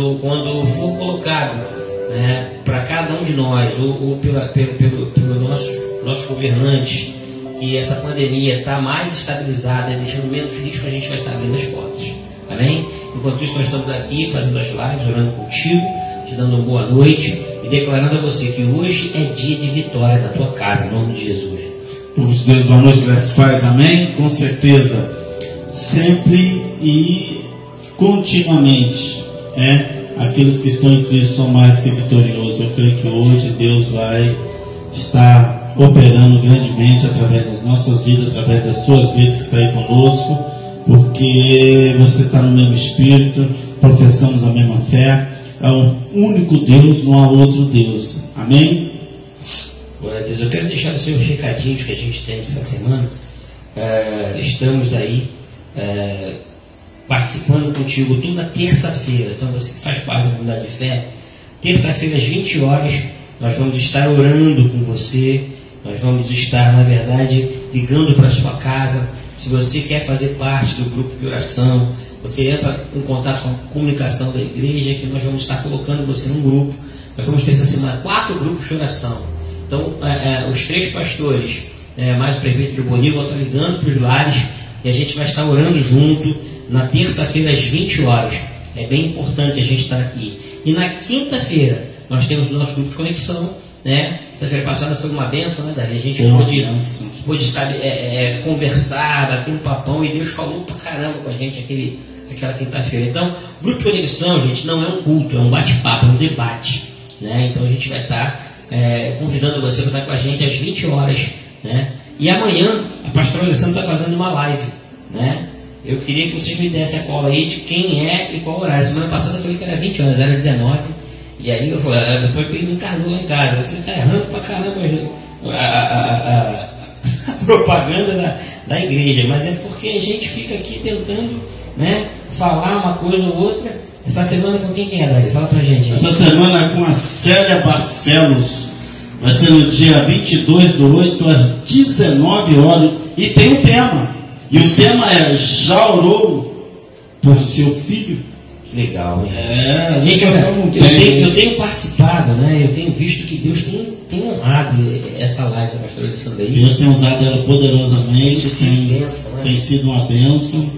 quando, quando for colocado né, para cada um de nós, ou, ou pela, pelo, pelo, pelo nosso, nossos governantes, que essa pandemia está mais estabilizada deixando menos risco, a gente vai estar tá abrindo as portas. Amém? Enquanto isso, nós estamos aqui fazendo as lives, orando contigo, te dando uma boa noite e declarando a você que hoje é dia de vitória na tua casa, em nome de Jesus. De Deus, boa noite, graças paz, amém? Com certeza, sempre e continuamente, é, aqueles que estão em Cristo são mais que vitoriosos. Eu creio que hoje Deus vai estar operando grandemente através das nossas vidas, através das suas vidas que estão aí conosco, porque você está no mesmo espírito, professamos a mesma fé, é um único Deus, não há outro Deus. Amém? Glória a Deus. Eu quero deixar os seus recadinhos que a gente tem essa semana. Uh, estamos aí uh, participando contigo toda terça-feira. Então você que faz parte da comunidade de fé, terça-feira às 20 horas, nós vamos estar orando com você. Nós vamos estar, na verdade, ligando para sua casa. Se você quer fazer parte do grupo de oração, você entra em contato com a comunicação da igreja, que nós vamos estar colocando você num grupo. Nós vamos ter essa semana quatro grupos de oração. Então, é, é, os três pastores, é, mais o prefeito Boni, vão estar ligando para os lares e a gente vai estar orando junto na terça-feira às 20 horas. É bem importante a gente estar aqui. E na quinta-feira, nós temos o nosso grupo de conexão. Né? Quinta-feira passada foi uma benção, né, Dari? A gente pôde, pôde sabe, é, é, conversar, bater um papão e Deus falou pra caramba com a gente aquele, aquela quinta-feira. Então, grupo de conexão, gente, não é um culto, é um bate-papo, é um debate. Né? Então a gente vai estar é, convidando você para estar com a gente às 20 horas. Né? E amanhã a pastora Alessandra está fazendo uma live. Né? Eu queria que vocês me dessem a cola aí de quem é e qual horário. Semana passada eu falei que era 20 horas, era 19. E aí eu falei, ah, depois me encarnou lá em casa. Você está errando pra caramba a, a, a, a propaganda da, da igreja. Mas é porque a gente fica aqui tentando né, falar uma coisa ou outra. Essa semana com quem que é, Dari? Fala pra gente. Essa semana com a Célia Barcelos. Vai ser no dia 22 do 8 às 19 horas. E tem um tema. E o tema é Já orou por seu filho? Que legal, hein? É, gente, eu, eu, tenho, eu, tenho, participado, né? Eu tenho visto que Deus tem, tem honrado essa live da pastora Alessandra aí. Deus tem usado ela poderosamente. Tem, benção, né? tem sido uma bênção.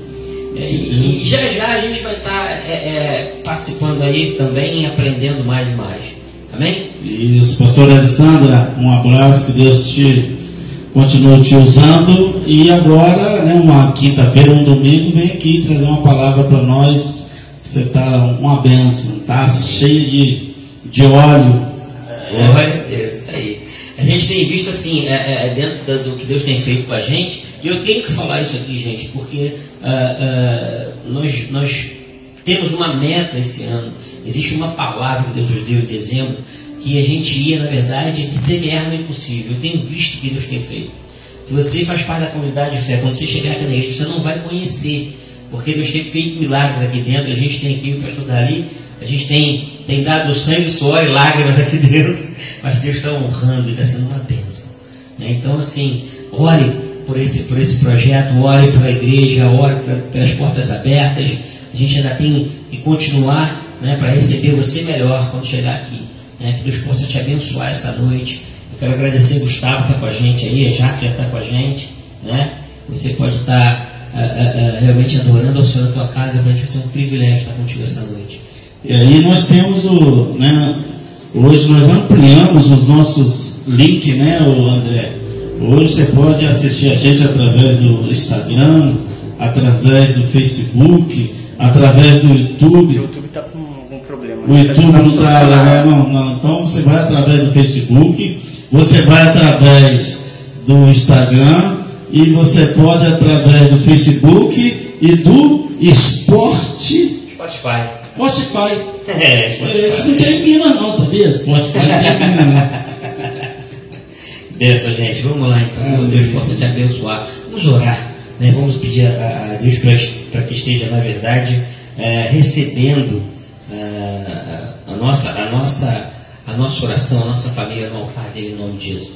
É, e, e, já já a gente vai estar tá, é, é, participando aí também e aprendendo mais e mais. Amém? Isso, pastora Alessandra, um abraço, que Deus te continue te usando. E agora, né, uma quinta-feira, um domingo, vem aqui trazer uma palavra para nós. Você está uma benção, tá cheio de, de óleo. Glória a Deus, tá aí. A gente tem visto assim, é, é, dentro do que Deus tem feito com a gente, e eu tenho que falar isso aqui, gente, porque uh, uh, nós, nós temos uma meta esse ano. Existe uma palavra que Deus nos deu em dezembro, que a gente ia, na verdade, semear no impossível. Eu tenho visto o que Deus tem feito. Se você faz parte da comunidade de fé, quando você chegar aqui na igreja, você não vai conhecer, porque Deus tem feito milagres aqui dentro. A gente tem aqui para estudar ali, a gente tem, tem dado sangue, suor e lágrimas aqui dentro, mas Deus está honrando e está sendo uma bênção. Né? Então, assim, ore por esse, por esse projeto, ore pela igreja, ore pelas portas abertas. A gente ainda tem que continuar né, para receber você melhor quando chegar aqui. Né? Que Deus possa te abençoar essa noite. Eu quero agradecer Gustavo que está com a gente aí, a Jaque já está com a gente. Né? Você pode estar uh, uh, uh, realmente adorando ao Senhor na tua casa. Realmente vai ser um privilégio estar contigo essa noite. E aí nós temos o. Né, hoje nós ampliamos os nossos links, né, André? Hoje você pode assistir a gente através do Instagram, através do Facebook, através do YouTube. O YouTube não está legal, não, não. Então você vai através do Facebook, você vai através do Instagram e você pode através do Facebook e do Esporte. Spotify. Spotify. É, Spotify. Isso não termina não, sabia? Spotify não termina não. Benção, gente. Vamos lá então. Deus possa te abençoar. Vamos orar. Né? Vamos pedir a, Deus para que esteja, na verdade, é, recebendo a, nossa, a, nossa, a nossa oração, a nossa família no altar dele, em nome de Jesus.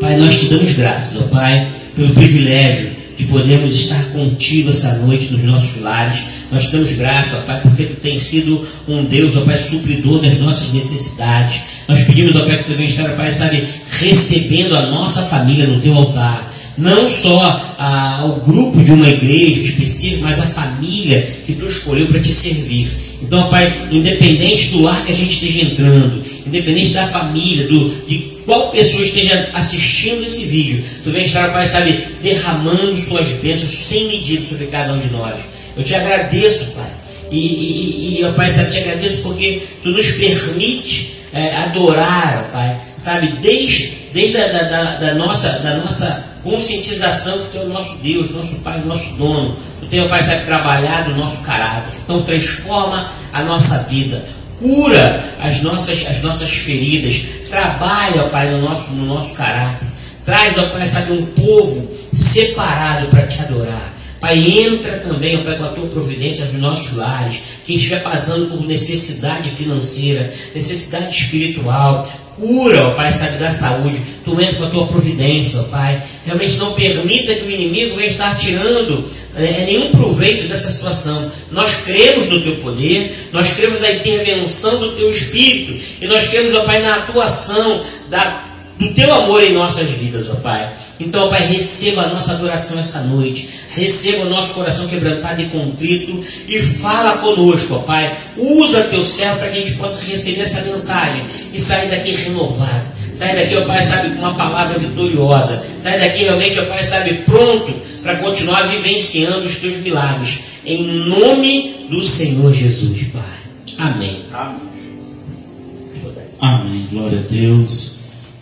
Pai, nós te damos graças, ó Pai, pelo privilégio de podermos estar contigo essa noite nos nossos lares. Nós te damos graça, ó Pai, porque Tu tens sido um Deus, ó Pai, supridor das nossas necessidades. Nós pedimos, ó Pai, que Tu venha estar, ó Pai, sabe, recebendo a nossa família no Teu altar não só a, o grupo de uma igreja específica, mas a família que tu escolheu para te servir. Então, Pai, independente do lar que a gente esteja entrando, independente da família, do, de qual pessoa esteja assistindo esse vídeo, tu vem estar, Pai, sabe, derramando suas bênçãos sem medida sobre cada um de nós. Eu te agradeço, Pai. E, e, e Pai, sabe, te agradeço porque tu nos permite é, adorar, Pai, sabe, desde, desde a da, da, da nossa, da nossa conscientização que tu é o nosso Deus, nosso Pai, nosso dono. Tu tem, Pai, sabe, trabalhado o nosso caráter. Então transforma a nossa vida. Cura as nossas, as nossas feridas. Trabalha, Pai, no nosso, no nosso caráter. Traz, ó Pai, sabe, um povo separado para te adorar. Pai, entra também, ó Pai, com a tua providência nos nossos lares. Quem estiver passando por necessidade financeira, necessidade espiritual, cura, ó Pai, sabe, da saúde. Tu entra com a tua providência, ó Pai. Realmente não permita que o inimigo venha estar tirando é, nenhum proveito dessa situação. Nós cremos no teu poder, nós cremos na intervenção do teu Espírito, e nós cremos, ó Pai, na atuação da, do teu amor em nossas vidas, ó Pai. Então, ó Pai, receba a nossa adoração essa noite. Receba o nosso coração quebrantado e contrito e fala conosco, ó Pai. Usa teu servo para que a gente possa receber essa mensagem e sair daqui renovado. Sair daqui, ó Pai, sabe, com uma palavra vitoriosa. Sair daqui realmente, ó Pai, sabe, pronto para continuar vivenciando os teus milagres. Em nome do Senhor Jesus, Pai. Amém. Amém. Amém. Glória a Deus.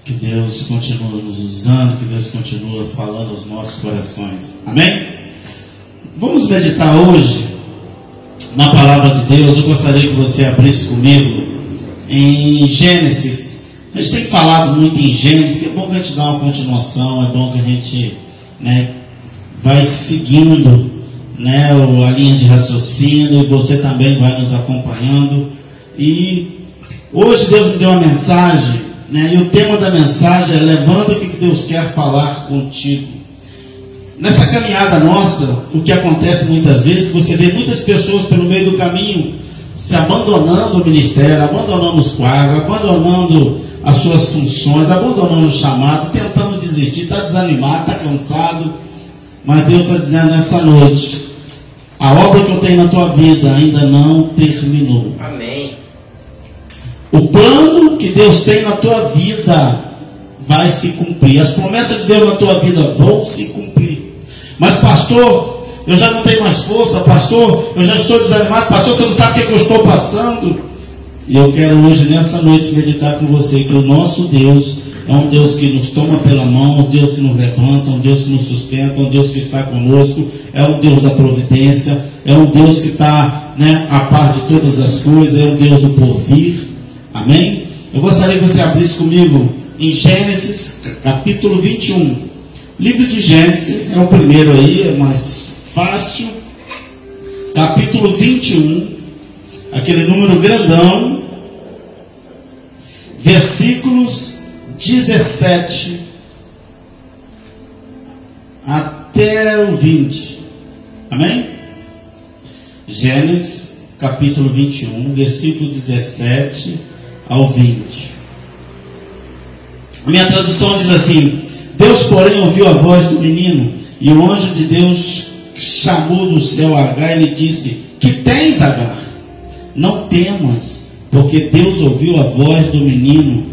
Que Deus continue nos usando, que Deus continue falando aos nossos corações. Amém? Vamos meditar hoje na palavra de Deus. Eu gostaria que você abrisse comigo em Gênesis. A gente tem falado muito em Gênesis, que é bom que a gente dá uma continuação, é bom que a gente né, vai seguindo né, a linha de raciocínio e você também vai nos acompanhando. E hoje Deus me deu uma mensagem né? E o tema da mensagem é levanta o que Deus quer falar contigo. Nessa caminhada nossa, o que acontece muitas vezes, você vê muitas pessoas pelo meio do caminho se abandonando o ministério, abandonando os quadros, abandonando as suas funções, abandonando o chamado, tentando desistir, está desanimado, está cansado. Mas Deus está dizendo nessa noite: a obra que eu tenho na tua vida ainda não terminou. Amém. O plano que Deus tem na tua vida vai se cumprir. As promessas de Deus na tua vida vão se cumprir. Mas, pastor, eu já não tenho mais força. Pastor, eu já estou desanimado. Pastor, você não sabe o que, é que eu estou passando. E eu quero hoje, nessa noite, meditar com você que o nosso Deus é um Deus que nos toma pela mão, um Deus que nos levanta, um Deus que nos sustenta, um Deus que está conosco, é um Deus da providência, é um Deus que está né, a par de todas as coisas, é um Deus do porvir. Amém? Eu gostaria que você abrisse comigo em Gênesis, capítulo 21. Livro de Gênesis é o primeiro aí, é mais fácil. Capítulo 21, aquele número grandão, versículos 17 até o 20. Amém? Gênesis, capítulo 21, versículo 17 ao 20. A minha tradução diz assim: Deus, porém, ouviu a voz do menino, e o anjo de Deus chamou do céu Agar e lhe disse: Que tens, Agar? Não temas, porque Deus ouviu a voz do menino.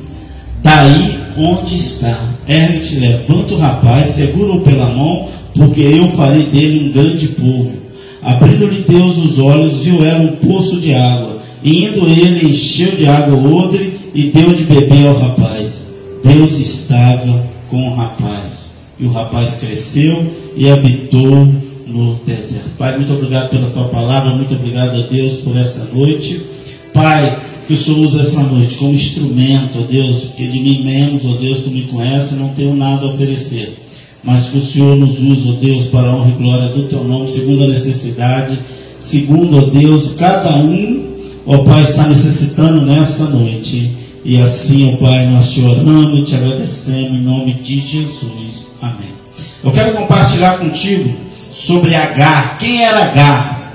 Daí onde está, ergue-te, levanta o rapaz, segura-o pela mão, porque eu farei dele um grande povo. Abrindo-lhe Deus os olhos, viu ela um poço de água Indo ele, encheu de água o odre e deu de beber ao rapaz. Deus estava com o rapaz. E o rapaz cresceu e habitou no deserto. Pai, muito obrigado pela tua palavra, muito obrigado a Deus por essa noite. Pai, que o Senhor usa essa noite como instrumento, ó Deus, porque de mim menos, ó Deus, tu me conheces, não tenho nada a oferecer. Mas que o Senhor nos use, ó Deus, para a honra e glória do teu nome, segundo a necessidade, segundo, ó Deus, cada um ó Pai, está necessitando nessa noite. E assim, ó Pai, nós te oramos e te agradecemos em nome de Jesus. Amém. Eu quero compartilhar contigo sobre Agar. Quem era Agar?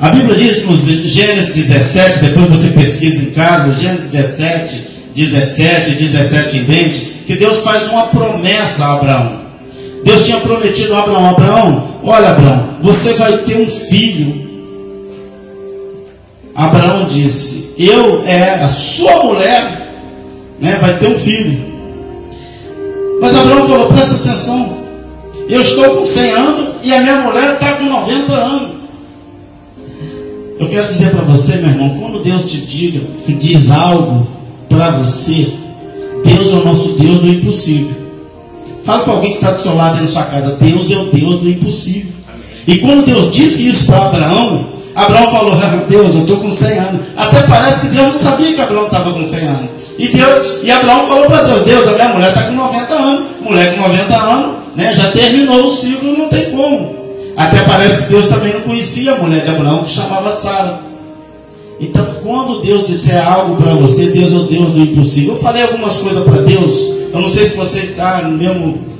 A Bíblia diz no Gênesis 17, depois você pesquisa em casa, Gênesis 17, 17, 17 em dente, que Deus faz uma promessa a Abraão. Deus tinha prometido a Abraão: Abraão, olha, Abraão, você vai ter um filho. Abraão disse: Eu é a sua mulher, né, vai ter um filho. Mas Abraão falou: presta atenção, eu estou com 100 anos e a minha mulher está com 90 anos. Eu quero dizer para você, meu irmão, quando Deus te diga, diz algo para você, Deus é o nosso Deus do impossível. Fala para alguém que está do seu lado aí na sua casa, Deus é o Deus do impossível. E quando Deus disse isso para Abraão, Abraão falou, ah, Deus, eu estou com 100 anos. Até parece que Deus não sabia que Abraão estava com 100 anos. E, Deus, e Abraão falou para Deus, Deus, a minha mulher está com 90 anos. Mulher com 90 anos, né, já terminou o ciclo, não tem como. Até parece que Deus também não conhecia a mulher de Abraão, que chamava Sara. Então, quando Deus disser algo para você, Deus é o Deus do impossível. Eu falei algumas coisas para Deus. Eu não sei se você está no mesmo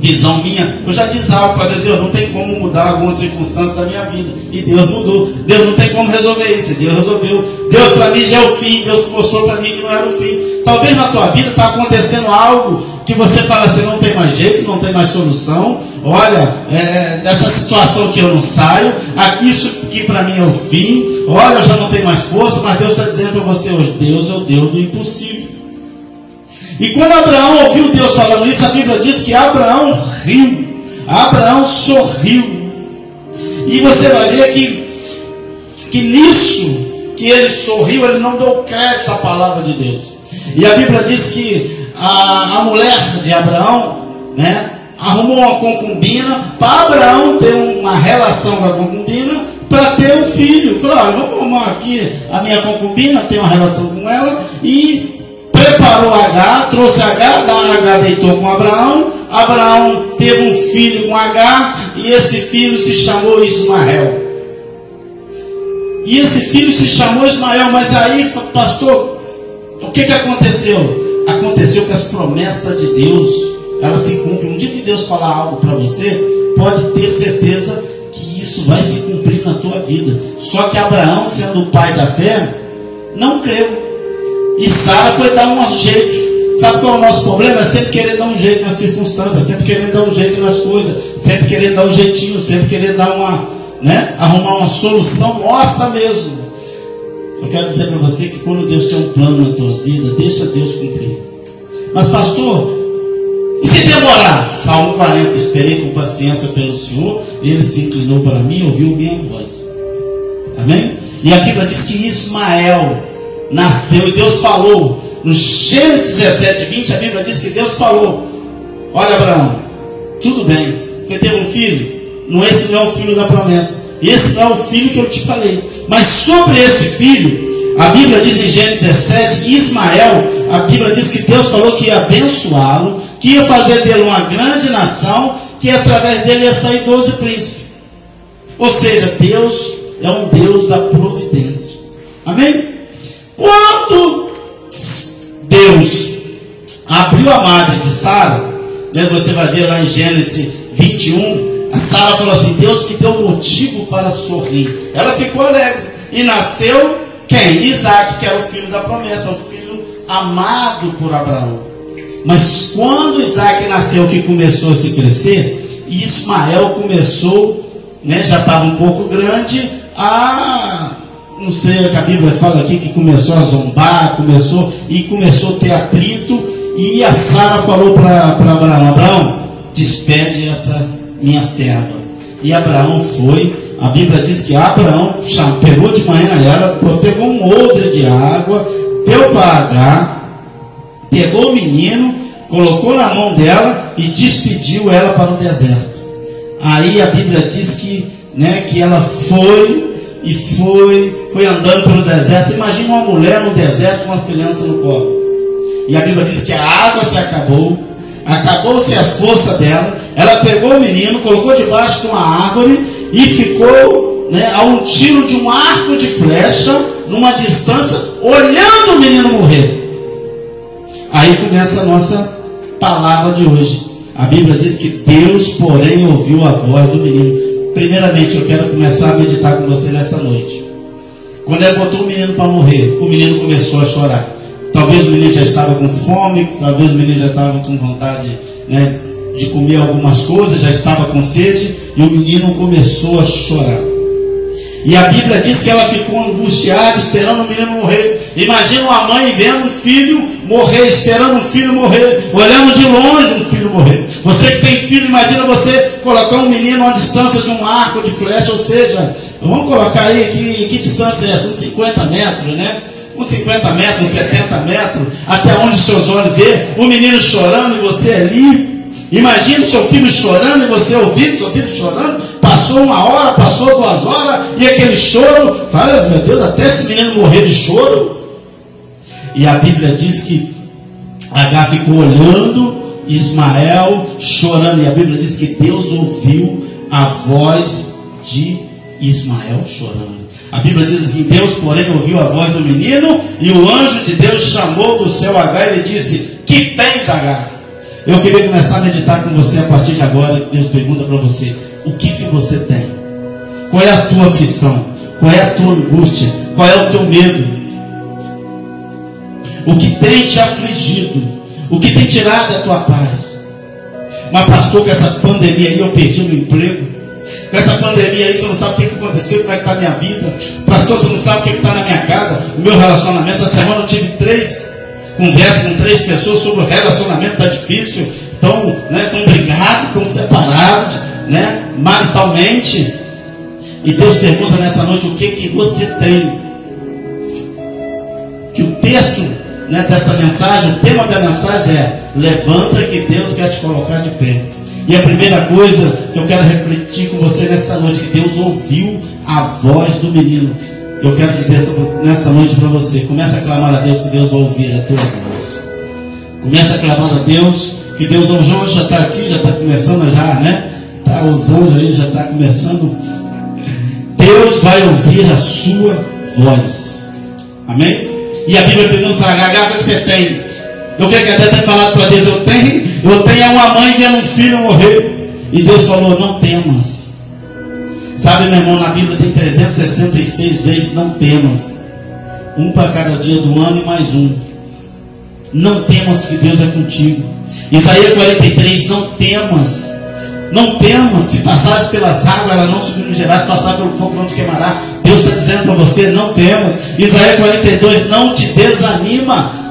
visão minha. Eu já algo para Deus, Deus, não tem como mudar algumas circunstâncias da minha vida. E Deus mudou. Deus não tem como resolver isso. Deus resolveu. Deus para mim já é o fim. Deus mostrou para mim que não era o fim. Talvez na tua vida está acontecendo algo que você fala assim, não tem mais jeito, não tem mais solução. Olha, é, dessa situação que eu não saio, aqui isso que para mim é o fim. Olha, eu já não tenho mais força, mas Deus está dizendo para você hoje, Deus é o Deus do impossível. E quando Abraão ouviu Deus falando isso, a Bíblia diz que Abraão riu, Abraão sorriu. E você vai ver que, que nisso que ele sorriu, ele não deu crédito à palavra de Deus. E a Bíblia diz que a, a mulher de Abraão, né, arrumou uma concubina para Abraão ter uma relação com a concubina para ter um filho. Falou, olha, vamos arrumar aqui a minha concubina, ter uma relação com ela e preparou H, trouxe H, da H deitou com Abraão, Abraão teve um filho com H e esse filho se chamou Ismael. E esse filho se chamou Ismael, mas aí, pastor, o que, que aconteceu? aconteceu que as promessas de Deus, elas se cumprem. Um dia que Deus falar algo para você, pode ter certeza que isso vai se cumprir na tua vida. Só que Abraão, sendo o pai da fé, não creu. E Sara foi dar um jeito. Sabe qual é o nosso problema? É sempre querer dar um jeito nas circunstâncias, sempre querer dar um jeito nas coisas, sempre querer dar um jeitinho, sempre querer dar uma, né, arrumar uma solução nossa mesmo. Eu quero dizer para você que quando Deus tem um plano na tua vida, deixa Deus cumprir. Mas, pastor, e se demorar? Salmo 40, esperei com paciência pelo Senhor, ele se inclinou para mim e ouviu minha voz. Amém? E a Bíblia diz que Ismael nasceu e Deus falou. No Gênesis 17, 20, a Bíblia diz que Deus falou: Olha, Abraão, tudo bem, você teve um filho? Não, esse não é o filho da promessa. Esse não é o filho que eu te falei. Mas sobre esse filho, a Bíblia diz em Gênesis 17 que Ismael, a Bíblia diz que Deus falou que ia abençoá-lo, que ia fazer dele uma grande nação, que através dele ia sair 12 príncipes. Ou seja, Deus é um Deus da providência. Amém? Quando Deus abriu a madre de Sara, né, você vai ver lá em Gênesis 21, a Sara falou assim: Deus me deu motivo para sorrir. Ela ficou alegre. E nasceu quem? Isaac, que era o filho da promessa, o filho amado por Abraão. Mas quando Isaac nasceu, que começou a se crescer, Ismael começou, né, já estava um pouco grande, a não sei, a Bíblia fala aqui que começou a zombar, começou e começou a ter atrito, e a Sara falou para Abraão, Abraão, despede essa minha serva. E Abraão foi, a Bíblia diz que Abraão pegou de manhã ela, pegou um odre de água, deu para Agar, pegou o menino, colocou na mão dela e despediu ela para o deserto. Aí a Bíblia diz que, né, que ela foi e foi, foi andando pelo deserto. Imagina uma mulher no deserto com uma criança no colo. E a Bíblia diz que a água se acabou, acabou-se as forças dela, ela pegou o menino, colocou debaixo de uma árvore e ficou né, a um tiro de um arco de flecha, numa distância, olhando o menino morrer. Aí começa a nossa palavra de hoje. A Bíblia diz que Deus, porém, ouviu a voz do menino. Primeiramente, eu quero começar a meditar com você nessa noite. Quando ele botou o menino para morrer, o menino começou a chorar. Talvez o menino já estava com fome, talvez o menino já estava com vontade né, de comer algumas coisas, já estava com sede, e o menino começou a chorar. E a Bíblia diz que ela ficou angustiada, esperando o menino morrer. Imagina uma mãe vendo um filho morrer, esperando um filho morrer, olhando de longe um filho morrer. Você que tem filho, imagina você colocar um menino a uma distância de um arco de flecha, ou seja, vamos colocar aí que, que distância é essa? Uns 50 metros, né? Uns 50 metros, uns 70 metros, até onde seus olhos vê, o menino chorando e você ali. Imagina seu filho chorando e você ouvindo seu filho chorando. Passou uma hora, passou duas horas, e aquele choro. Fala, meu Deus, até esse menino morrer de choro. E a Bíblia diz que H ficou olhando Ismael chorando. E a Bíblia diz que Deus ouviu a voz de Ismael chorando. A Bíblia diz assim: Deus, porém, ouviu a voz do menino, e o anjo de Deus chamou do céu H e lhe disse: Que tens, H? Eu queria começar a meditar com você a partir de agora. Deus pergunta para você: O que, que você tem? Qual é a tua aflição? Qual é a tua angústia? Qual é o teu medo? O que tem te afligido? O que tem tirado a tua paz? Mas, pastor, com essa pandemia aí eu perdi meu emprego. Com essa pandemia aí, você não sabe o que, aconteceu, como é que está a minha vida. Pastor, você não sabe o que está na minha casa, meu relacionamento. Essa semana eu tive três conversas com três pessoas sobre o relacionamento, está difícil. Estão né, tão brigados, estão separados, né, maritalmente. E Deus pergunta nessa noite o que, que você tem. Que o texto né, dessa mensagem, o tema da mensagem é Levanta que Deus quer te colocar de pé. E a primeira coisa que eu quero refletir com você nessa noite, que Deus ouviu a voz do menino. Eu quero dizer nessa noite para você, começa a clamar a Deus que Deus vai ouvir a tua voz. Começa a clamar a Deus que Deus, o João já está aqui, já está começando já, né? Tá, os anjos aí já está começando. Deus vai ouvir a sua voz. Amém? E a Bíblia pergunta para a o que você tem? Eu quero que até tenha falado para Deus, eu tenho, eu tenho uma mãe vendo um filho morrer. E Deus falou, não temas. Sabe, meu irmão, na Bíblia tem 366 vezes não temas. Um para cada dia do ano e mais um. Não temas que Deus é contigo. Isaías 43, não temas. Não temas, se passares pelas águas, ela não submergirá, se passar pelo fogo, não te queimará. Deus está dizendo para você, não temas. Isaías 42, não te desanima.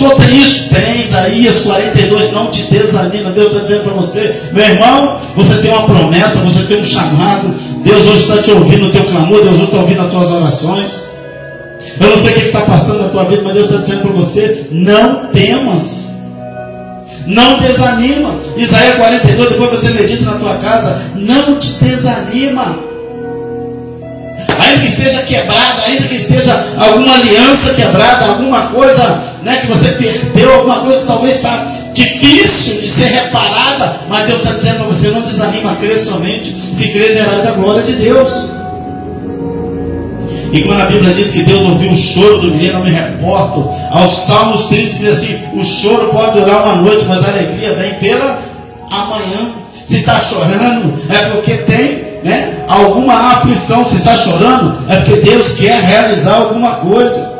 Pastor, tem isso? Tem Isaías 42, não te desanima. Deus está dizendo para você, meu irmão, você tem uma promessa, você tem um chamado. Deus hoje está te ouvindo o teu clamor, Deus hoje está ouvindo as tuas orações. Eu não sei o que está passando na tua vida, mas Deus está dizendo para você, não temas. Não desanima. Isaías 42, depois você medita na tua casa, não te desanima ainda que esteja quebrada, ainda que esteja alguma aliança quebrada, alguma coisa né, que você perdeu, alguma coisa que talvez está difícil de ser reparada, mas Deus está dizendo para você: não desanima, crê somente, se crê verás a glória de Deus. E quando a Bíblia diz que Deus ouviu o choro do menino, eu me reporto aos Salmos 30, diz assim: o choro pode durar uma noite, mas a alegria vem pela amanhã. Se está chorando, é porque tem né, alguma aflição, se está chorando, é porque Deus quer realizar alguma coisa.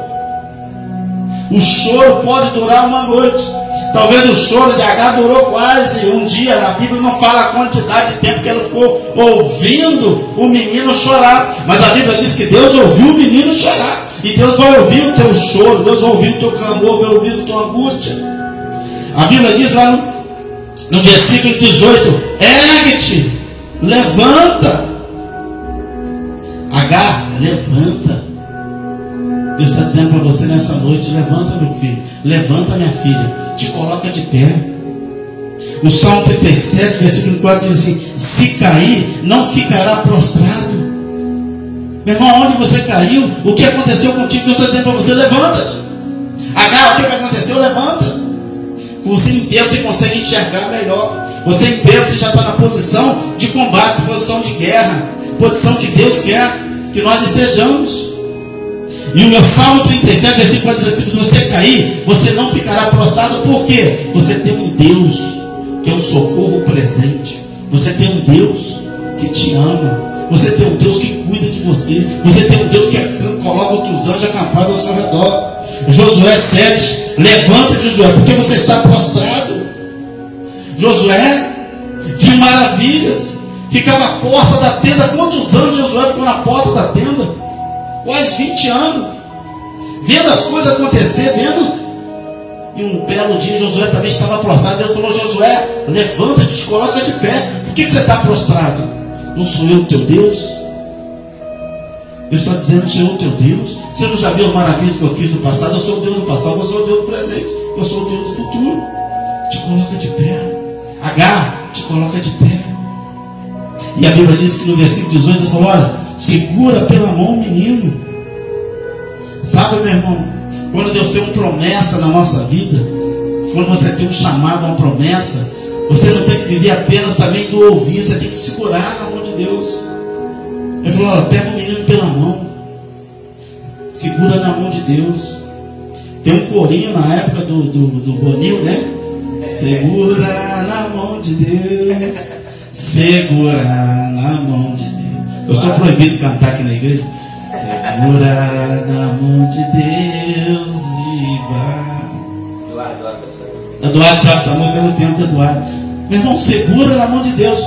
O choro pode durar uma noite. Talvez o choro de H durou quase um dia. Na Bíblia não fala a quantidade de tempo que ela ficou ouvindo o menino chorar. Mas a Bíblia diz que Deus ouviu o menino chorar. E Deus vai ouvir o teu choro, Deus vai ouvir o teu clamor, vai ouvir a tua angústia. A Bíblia diz lá no, no versículo 18: ergue-te Levanta. H, levanta. Deus está dizendo para você nessa noite: levanta, meu filho. Levanta, minha filha. Te coloca de pé. O Salmo 37, versículo 4 diz assim: Se cair, não ficará prostrado. Meu irmão, onde você caiu? O que aconteceu contigo? Deus está dizendo para você: levanta-te. H, o que aconteceu? Levanta. Com pé, você consegue enxergar melhor. Você em pé, você já está na posição de combate, posição de guerra, posição que Deus quer que nós estejamos. E o meu Salmo 37, versículo 4 diz assim: se você cair, você não ficará prostrado, por quê? Você tem um Deus que é um socorro presente. Você tem um Deus que te ama. Você tem um Deus que cuida de você. Você tem um Deus que coloca outros anjos acampados ao seu redor. Josué 7, levanta Josué, porque você está prostrado. Josué viu maravilhas, ficava à porta da tenda. Quantos anos Josué ficou na porta da tenda? Quase 20 anos. Vendo as coisas acontecer, vendo. E um belo dia Josué também estava prostrado. Deus falou: Josué, levanta-te, te coloca de pé. Por que, você está prostrado? Não sou eu teu Deus? Deus está dizendo, eu teu Deus. Você não já viu as maravilhas que eu fiz no passado? Eu sou o Deus do passado, eu sou o Deus do presente, eu sou o Deus do futuro. Te coloca de pé. H, te coloca de pé. E a Bíblia diz que no versículo 18 Deus falou: olha, segura pela mão o menino. Sabe, meu irmão, quando Deus tem uma promessa na nossa vida, quando você tem um chamado, uma promessa, você não tem que viver apenas também do ouvir, você tem que segurar na mão de Deus. Ele falou: olha, pega o menino pela mão, segura na mão de Deus. Tem um corinho na época do, do, do Bonil, né? Segura na mão de Deus, segura na mão de Deus. Eu sou proibido de cantar aqui na igreja. Segura na mão de Deus e vai. Eduardo sabe essa música no tempo de Eduardo. Meu irmão, segura na mão de Deus.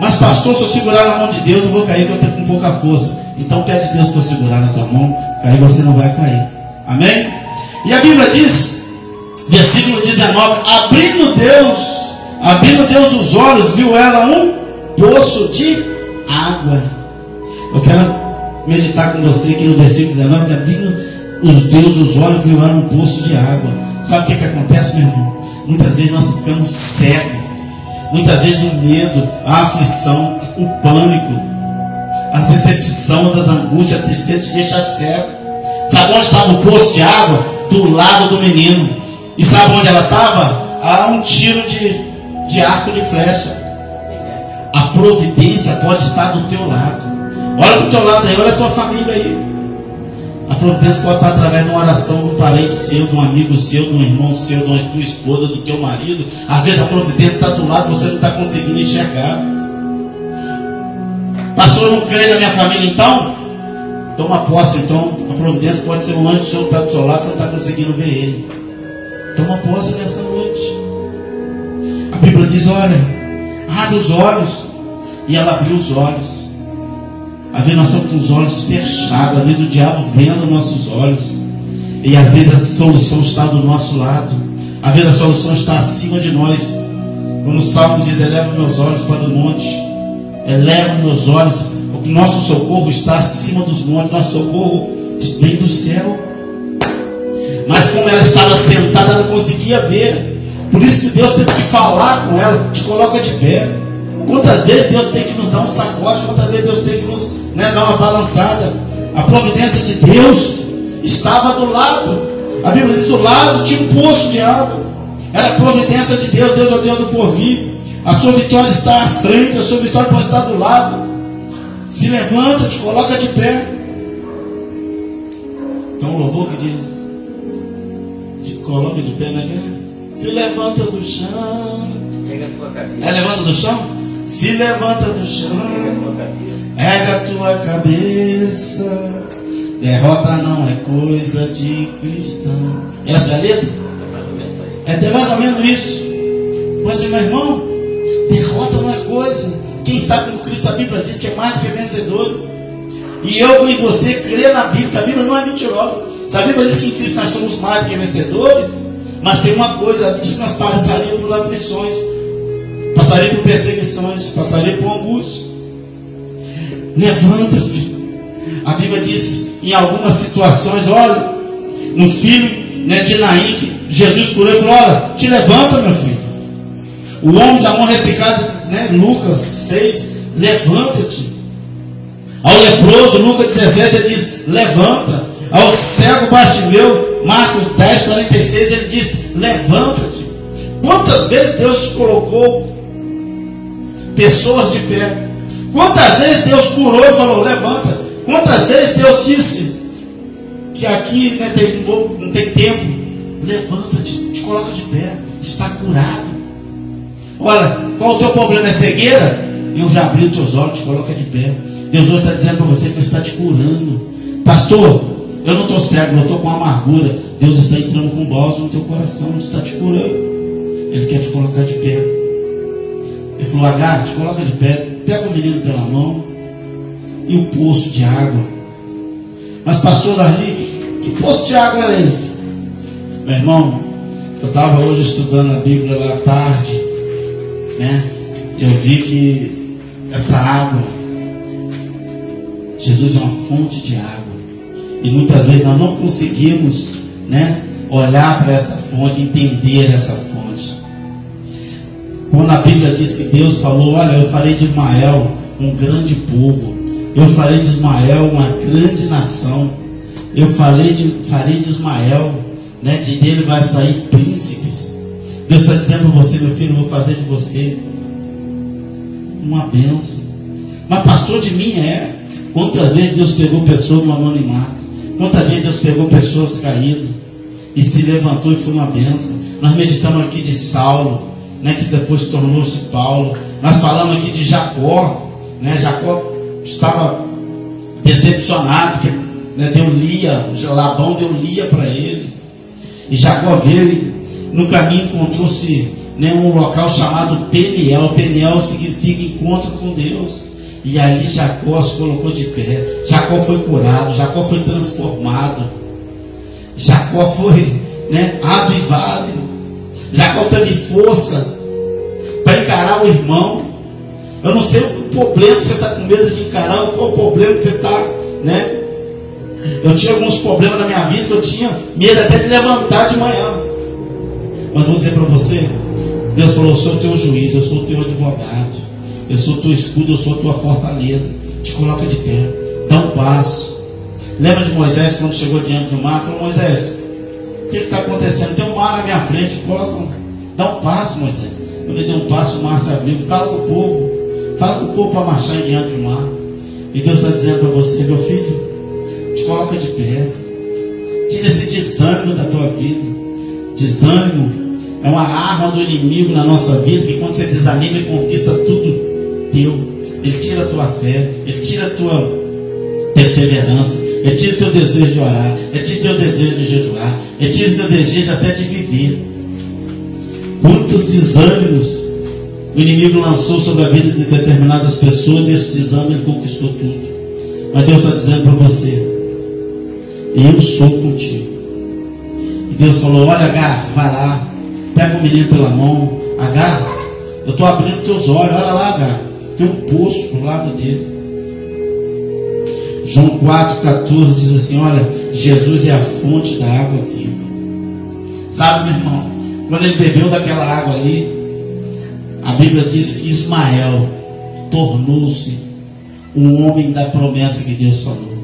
Mas, pastor, se eu segurar na mão de Deus, eu vou cair porque eu tenho com pouca força. Então, pede Deus para segurar na tua mão, aí você não vai cair. Amém? E a Bíblia diz, versículo 19: Abrindo Deus, abrindo Deus os olhos, viu ela um poço de água. Eu quero meditar com você aqui no versículo 19: Abrindo os Deus os olhos, viu ela um poço de água. Sabe o que, que acontece, meu irmão? Muitas vezes nós ficamos cegos. Muitas vezes o medo, a aflição, o pânico, as decepções, as angústias, a tristeza te deixa cego. Sabe onde estava o poço de água? Do lado do menino. E sabe onde ela estava? A um tiro de, de arco de flecha. A providência pode estar do teu lado. Olha para o teu lado aí, olha a tua família aí. A providência pode estar através de uma oração de um parente seu, de um amigo seu, de um irmão seu, de uma tua esposa, do teu marido. Às vezes a providência está do lado, você não está conseguindo enxergar. Pastor, eu não creio na minha família, então? Toma posse, então. A providência pode ser um anjo que está do seu lado, você não está conseguindo ver ele. Toma posse nessa noite. A Bíblia diz: olha, abre os olhos. E ela abriu os olhos. Às vezes nós estamos com os olhos fechados, às vezes o diabo vendo nossos olhos. E às vezes a solução está do nosso lado. Às vezes a solução está acima de nós. Quando o Salmo diz, eleva meus olhos para o monte. Eleva meus olhos, porque nosso socorro está acima dos montes, nosso socorro vem do céu. Mas como ela estava sentada, não conseguia ver. Por isso que Deus teve que falar com ela, te coloca de pé. Quantas vezes Deus tem que nos dar um sacode, quantas vezes Deus tem que nos né, dar uma balançada. A providência de Deus estava do lado. A Bíblia diz: do lado tinha um poço de água. Era a providência de Deus, Deus é o Deus do porvir. A sua vitória está à frente, a sua vitória pode estar do lado. Se levanta, te coloca de pé. Então um louvor que diz: te coloca de pé, né? Se levanta do chão. Pega a tua cabeça. É levanta do chão? Se levanta do chão. Erga a tua cabeça. Derrota não é coisa de cristão. Essa é a letra? É de mais ou menos isso. Mas, meu irmão, derrota não é coisa. Quem está com Cristo, a Bíblia diz que é mais que vencedor. E eu e você crê na Bíblia, a Bíblia não é mentirosa. A Bíblia diz que em Cristo nós somos mais que vencedores. Mas tem uma coisa, diz que nós passaríamos por aflições, passaríamos por perseguições, passaríamos por angústia. Levanta, filho. A Bíblia diz em algumas situações, olha, no filho né, de Naim, que Jesus curou e falou, olha, te levanta, meu filho. O homem da mão ressecada, né, Lucas 6, levanta-te. Ao leproso, Lucas 17, ele diz, levanta. Ao cego Bartimeu, Marcos 10, 46, ele diz, levanta-te. Quantas vezes Deus colocou pessoas de pé? Quantas vezes Deus curou e falou, levanta? Quantas vezes Deus disse, que aqui né, tem, não tem tempo. Levanta, te, coloca de pé. Está curado. Olha, qual o teu problema? É cegueira? Eu já abri os teus olhos, te coloca de pé. Deus hoje está dizendo para você que está te curando. Pastor, eu não estou cego, eu estou com amargura. Deus está entrando com bálsamo no teu coração, Ele está te curando. Ele quer te colocar de pé. Ele falou, Agar, te coloca de pé, pega o menino pela mão e o poço de água. Mas pastor Darli, que poço de água é esse? Meu irmão, eu estava hoje estudando a Bíblia lá à tarde, né? Eu vi que essa água, Jesus é uma fonte de água. E muitas vezes nós não conseguimos, né? Olhar para essa fonte, entender essa fonte. Quando a Bíblia diz que Deus falou, olha, eu farei de Ismael um grande povo. Eu farei de Ismael uma grande nação. Eu farei de, farei de Ismael, né, de dele vai sair príncipes. Deus está dizendo para você, meu filho, eu vou fazer de você uma benção. Mas pastor de mim é. Quantas vezes Deus pegou pessoas no anonimato? Quantas vezes Deus pegou pessoas caídas e se levantou e foi uma benção? Nós meditamos aqui de Saulo, né, que depois tornou-se Paulo. Nós falamos aqui de Jacó, né? Jacó estava decepcionado, que né, deu Lia, Labão deu Lia para ele. E Jacó veio no caminho encontrou-se né, um local chamado Peniel. Peniel significa encontro com Deus. E ali Jacó se colocou de pé. Jacó foi curado, Jacó foi transformado. Jacó foi né, avivado. Jacó teve força para encarar o irmão. Eu não sei o problema que você está com medo de encarar, qual o problema que você está, né? Eu tinha alguns problemas na minha vida que eu tinha medo até de levantar de manhã. Mas vou dizer para você, Deus falou, eu sou o teu juiz, eu sou o teu advogado, eu sou teu escudo, eu sou tua fortaleza. Te coloca de pé, dá um passo. Lembra de Moisés quando chegou diante do mar? Falou, Moisés, o que está acontecendo? Tem um mar na minha frente, coloca, dá um passo, Moisés. Quando ele deu um passo, o mar se abriu. Fala com o povo. Fala com o povo para marchar diante do mar. E Deus está dizendo para você, meu filho, te coloca de pé. Tira esse desânimo da tua vida. Desânimo é uma arma do inimigo na nossa vida que quando você desanima, ele conquista tudo teu. Ele tira a tua fé, ele tira a tua perseverança, ele tira o teu desejo de orar, ele tira o teu desejo de jejuar, ele tira o teu desejo até de viver. Quantos desânimos o inimigo lançou sobre a vida de determinadas pessoas e esse desânimo ele conquistou tudo. Mas Deus está dizendo para você: Eu sou contigo. E Deus falou: Olha, Agar, vai lá, pega o menino pela mão. Agar, eu estou abrindo teus olhos, olha lá, Agar, tem um poço do lado dele. João 4,14 diz assim: Olha, Jesus é a fonte da água viva. Sabe, meu irmão, quando ele bebeu daquela água ali, a Bíblia diz que Ismael tornou-se um homem da promessa que Deus falou.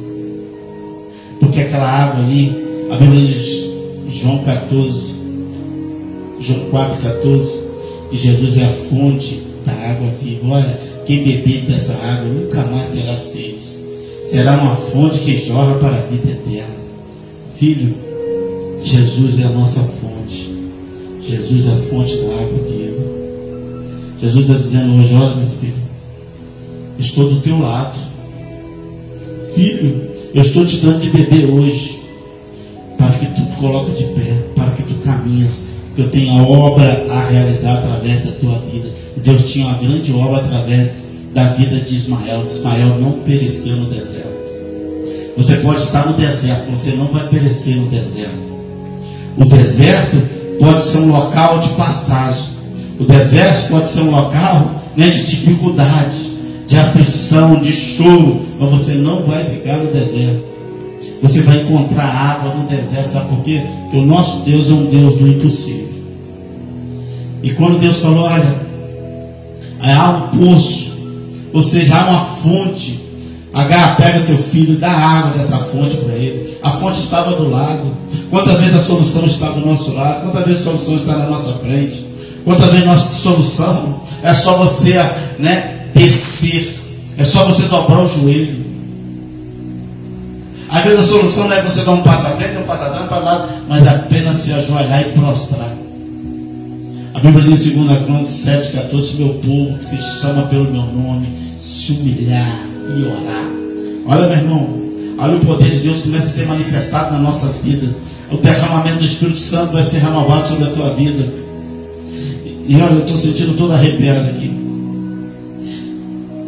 Porque aquela água ali, a Bíblia diz, João 14, João 4, 14, que Jesus é a fonte da água viva. Olha, quem beber dessa água nunca mais terá sede. Será uma fonte que jorra para a vida eterna. Filho, Jesus é a nossa fonte. Jesus é a fonte da água viva. Jesus está dizendo hoje: Olha, meu filho, estou do teu lado. Filho, eu estou te dando de beber hoje, para que tu te coloque de pé, para que tu caminhes, que eu tenha obra a realizar através da tua vida. Deus tinha uma grande obra através da vida de Ismael. Ismael não pereceu no deserto. Você pode estar no deserto, você não vai perecer no deserto. O deserto pode ser um local de passagem. O deserto pode ser um local né, de dificuldade, de aflição, de choro, mas você não vai ficar no deserto. Você vai encontrar água no deserto, sabe por quê? Porque o nosso Deus é um Deus do impossível. E quando Deus falou, olha, há um poço, ou seja, há uma fonte. H, pega teu filho dá água dessa fonte para ele. A fonte estava do lado. Quantas vezes a solução está do nosso lado? Quantas vezes a solução está na nossa frente? Quantas vezes nossa solução é só você né, descer, é só você dobrar o joelho. Às vezes a solução não é você dar um passo à frente, um passo atrás, um passo lado, mas apenas se ajoelhar e prostrar. A Bíblia diz em 2 Crônicas 7, 14: Meu povo que se chama pelo meu nome, se humilhar e orar. Olha, meu irmão, olha o poder de Deus começa a ser manifestado nas nossas vidas. O derramamento do Espírito Santo vai ser renovado sobre a tua vida. E olha, eu estou sentindo todo arrepiado aqui.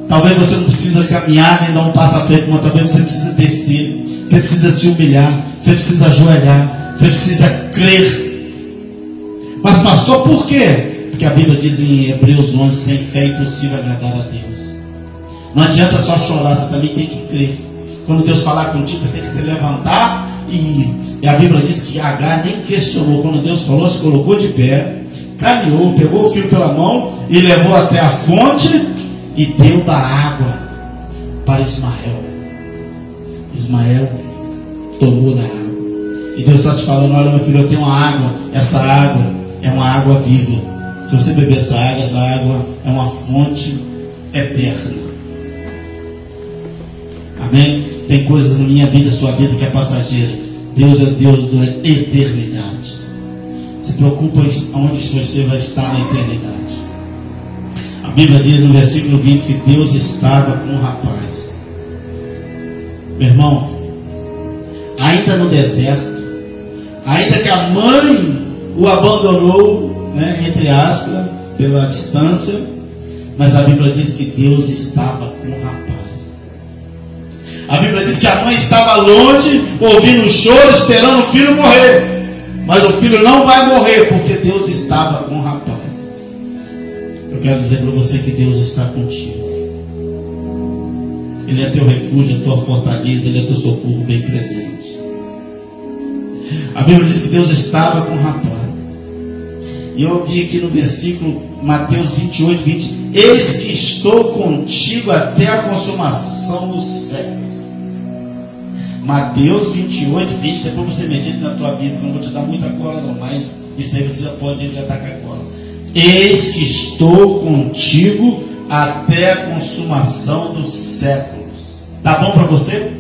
Talvez você não precisa caminhar nem dar um passo à frente, mas talvez você precisa descer. Você precisa se humilhar. Você precisa ajoelhar. Você precisa crer. Mas, pastor, por quê? Porque a Bíblia diz em Hebreus 11: sem fé é impossível agradar a Deus. Não adianta só chorar, você também tem que crer. Quando Deus falar contigo, você tem que se levantar e ir. E a Bíblia diz que H nem questionou. Quando Deus falou, se colocou de pé, caminhou, pegou o filho pela mão e levou até a fonte e deu da água para Ismael. Ismael tomou da água. E Deus está te falando: olha, meu filho, eu tenho uma água. Essa água é uma água viva. Se você beber essa água, essa água é uma fonte eterna. Amém? Tem coisas na minha vida, sua vida que é passageira. Deus é Deus da eternidade. Se preocupa onde você vai estar na eternidade. A Bíblia diz no versículo 20 que Deus estava com o rapaz. Meu irmão, ainda no deserto, ainda que a mãe o abandonou, né, entre aspas, pela distância, mas a Bíblia diz que Deus estava com o rapaz. A Bíblia diz que a mãe estava longe, ouvindo o choro, esperando o filho morrer. Mas o filho não vai morrer, porque Deus estava com o rapaz. Eu quero dizer para você que Deus está contigo. Ele é teu refúgio, a tua fortaleza, Ele é teu socorro bem presente. A Bíblia diz que Deus estava com o rapaz. E eu vi aqui no versículo Mateus 28, 20: Eis que estou contigo até a consumação dos séculos. Mateus 28, 20. Depois você medita na tua Bíblia, não vou te dar muita cola, não, mas isso aí você já pode já estar com a cola. Eis que estou contigo até a consumação dos séculos. Tá bom para você?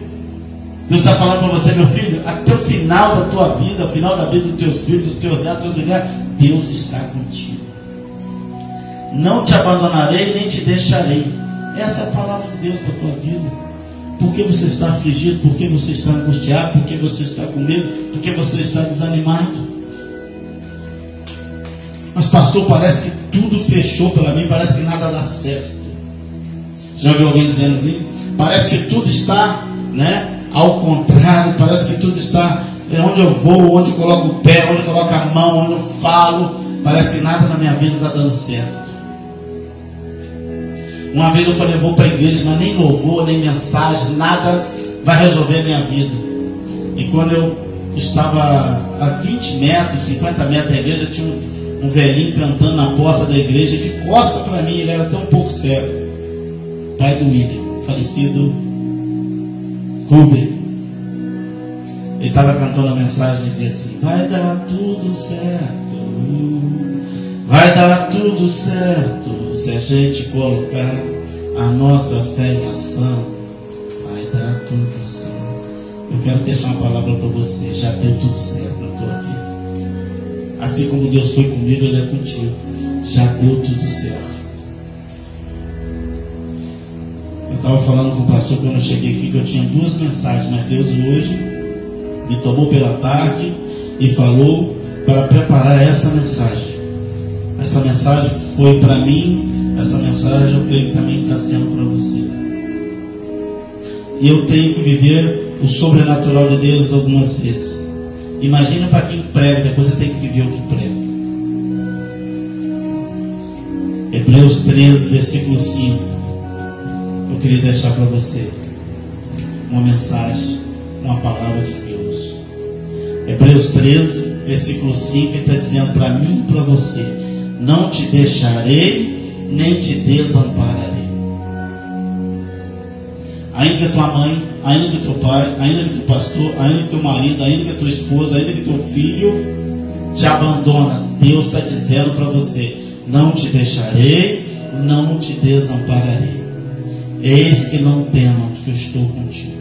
Deus está falando para você, meu filho, até o final da tua vida, o final da vida dos teus filhos, dos teus netos, dos teus netos, Deus está contigo. Não te abandonarei nem te deixarei. Essa é a palavra de Deus para a tua vida. Por que você está afligido? Por que você está angustiado? Por que você está com medo? Por que você está desanimado? Mas, pastor, parece que tudo fechou para mim, parece que nada dá certo. Já viu alguém dizendo assim? Parece que tudo está né, ao contrário, parece que tudo está é onde eu vou, onde eu coloco o pé, onde eu coloco a mão, onde eu falo. Parece que nada na minha vida está dando certo. Uma vez eu falei, eu vou para a igreja, mas nem louvor, nem mensagem, nada vai resolver a minha vida. E quando eu estava a 20 metros, 50 metros da igreja, tinha um, um velhinho cantando na porta da igreja, de costa para mim, ele era um pouco cego. Pai do William, falecido Ruben. Ele estava cantando a mensagem dizia assim: Vai dar tudo certo, vai dar tudo certo, se a gente colocar a nossa fé em ação, vai dar tudo certo. Eu quero deixar uma palavra para você: já deu tudo certo na tua vida. Assim como Deus foi comigo, Ele é contigo. Já deu tudo certo. Estava falando com o pastor quando eu cheguei aqui que eu tinha duas mensagens, mas Deus hoje me tomou pela tarde e falou para preparar essa mensagem. Essa mensagem foi para mim, essa mensagem eu creio que também está sendo para você. E eu tenho que viver o sobrenatural de Deus algumas vezes. Imagina para quem prega, depois você tem que viver o que prega. Hebreus 13, versículo 5. Eu queria deixar para você uma mensagem, uma palavra de Deus. Hebreus 13, versículo 5, ele está dizendo para mim e para você: Não te deixarei, nem te desampararei. Ainda que tua mãe, ainda que teu pai, ainda que teu pastor, ainda que teu marido, ainda que tua esposa, ainda que teu filho te abandona, Deus está dizendo para você: Não te deixarei, não te desampararei. Eis que não temas, que eu estou contigo.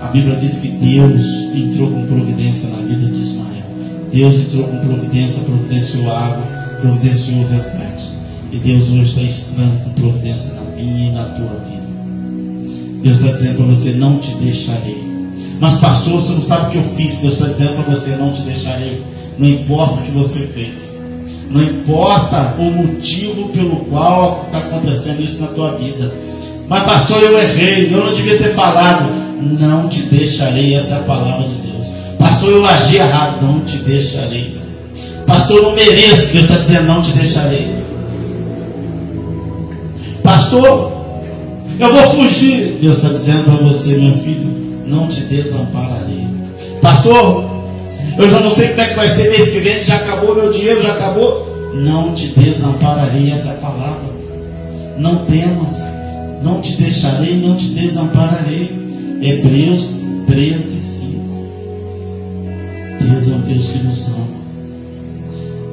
A Bíblia diz que Deus entrou com providência na vida de Ismael. Deus entrou com providência, providenciou água, providenciou resgate. E Deus hoje está entrando com providência na minha e na tua vida. Deus está dizendo para você: não te deixarei. Mas, pastor, você não sabe o que eu fiz. Deus está dizendo para você: não te deixarei. Não importa o que você fez. Não importa o motivo pelo qual está acontecendo isso na tua vida. Mas, pastor, eu errei. Eu não devia ter falado. Não te deixarei. Essa é a palavra de Deus. Pastor, eu agi errado. Não te deixarei. Pastor, eu não mereço. Deus está dizendo: não te deixarei. Pastor, eu vou fugir. Deus está dizendo para você, meu filho, não te desampararei. Pastor, eu já não sei como é que vai ser mês que vem, já acabou meu dinheiro, já acabou. Não te desampararei, essa é a palavra. Não temas, não te deixarei, não te desampararei. Hebreus 13, 5. Deus é um Deus que nos ama.